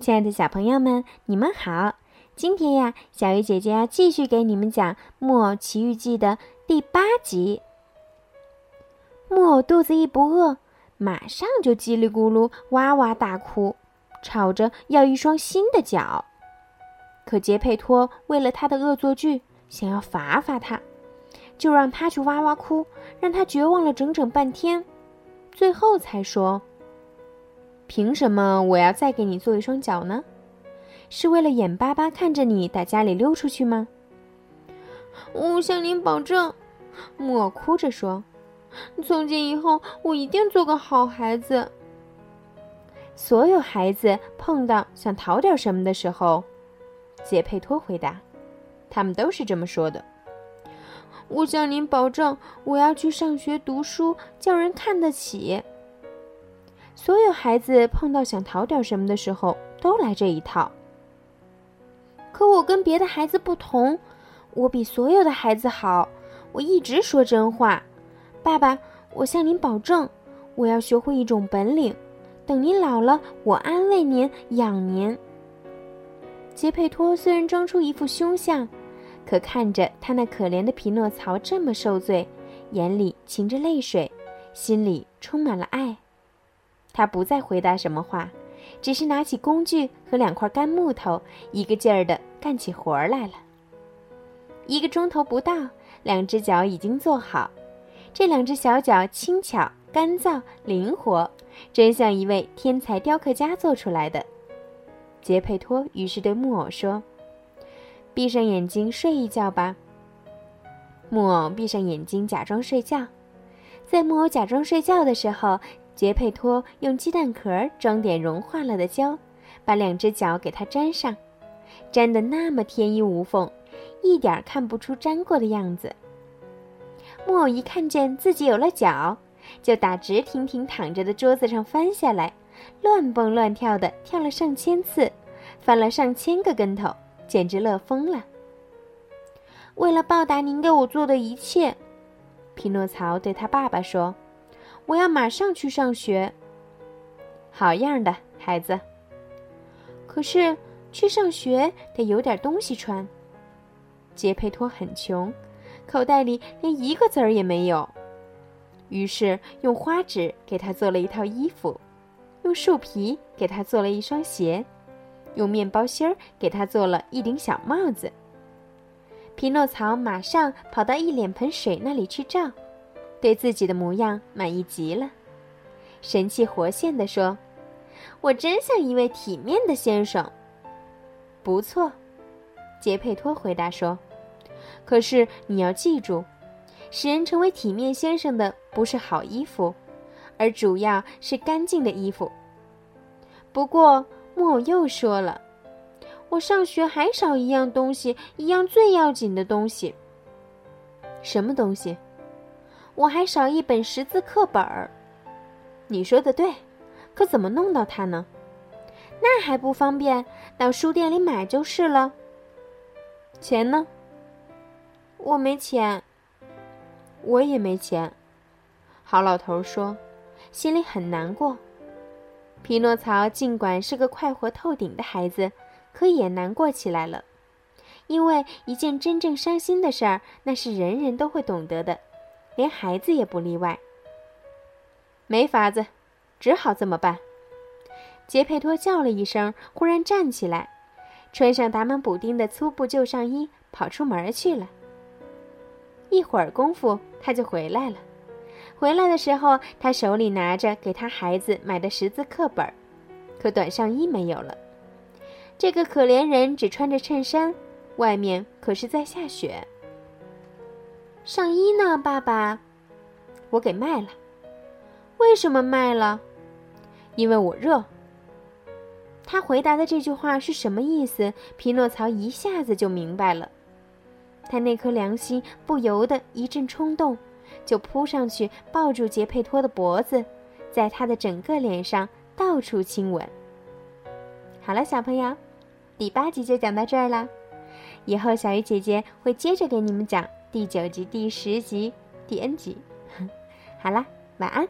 亲爱的小朋友们，你们好！今天呀，小鱼姐姐要继续给你们讲《木偶奇遇记》的第八集。木偶肚子一不饿，马上就叽里咕噜哇哇大哭，吵着要一双新的脚。可杰佩托为了他的恶作剧，想要罚罚他，就让他去哇哇哭，让他绝望了整整半天，最后才说。凭什么我要再给你做一双脚呢？是为了眼巴巴看着你打家里溜出去吗？我向您保证，木偶哭着说：“从今以后，我一定做个好孩子。”所有孩子碰到想讨点什么的时候，杰佩托回答：“他们都是这么说的。”我向您保证，我要去上学读书，叫人看得起。所有孩子碰到想讨点什么的时候，都来这一套。可我跟别的孩子不同，我比所有的孩子好。我一直说真话，爸爸，我向您保证，我要学会一种本领。等您老了，我安慰您，养您。杰佩托虽然装出一副凶相，可看着他那可怜的匹诺曹这么受罪，眼里噙着泪水，心里充满了爱。他不再回答什么话，只是拿起工具和两块干木头，一个劲儿地干起活来了。一个钟头不到，两只脚已经做好。这两只小脚轻巧、干燥、灵活，真像一位天才雕刻家做出来的。杰佩托于是对木偶说：“闭上眼睛睡一觉吧。”木偶闭上眼睛，假装睡觉。在木偶假装睡觉的时候。杰佩托用鸡蛋壳装点融化了的胶，把两只脚给它粘上，粘得那么天衣无缝，一点看不出粘过的样子。木偶一看见自己有了脚，就打直挺挺躺着的桌子上翻下来，乱蹦乱跳的跳了上千次，翻了上千个跟头，简直乐疯了。为了报答您给我做的一切，匹诺曹对他爸爸说。我要马上去上学。好样的，孩子。可是去上学得有点东西穿。杰佩托很穷，口袋里连一个子儿也没有。于是用花纸给他做了一套衣服，用树皮给他做了一双鞋，用面包芯儿给他做了一顶小帽子。匹诺曹马上跑到一脸盆水那里去照。对自己的模样满意极了，神气活现地说：“我真像一位体面的先生。”不错，杰佩托回答说：“可是你要记住，使人成为体面先生的不是好衣服，而主要是干净的衣服。”不过木偶又说了：“我上学还少一样东西，一样最要紧的东西。什么东西？”我还少一本识字课本儿，你说的对，可怎么弄到它呢？那还不方便，到书店里买就是了。钱呢？我没钱，我也没钱。好老头说，心里很难过。匹诺曹尽管是个快活透顶的孩子，可也难过起来了，因为一件真正伤心的事儿，那是人人都会懂得的。连孩子也不例外。没法子，只好这么办。杰佩托叫了一声，忽然站起来，穿上打满补丁的粗布旧上衣，跑出门去了。一会儿功夫，他就回来了。回来的时候，他手里拿着给他孩子买的识字课本，可短上衣没有了。这个可怜人只穿着衬衫，外面可是在下雪。上衣呢，爸爸？我给卖了。为什么卖了？因为我热。他回答的这句话是什么意思？匹诺曹一下子就明白了。他那颗良心不由得一阵冲动，就扑上去抱住杰佩托的脖子，在他的整个脸上到处亲吻。好了，小朋友，第八集就讲到这儿啦。以后小鱼姐姐会接着给你们讲。第九集、第十集、第 N 集，好啦，晚安。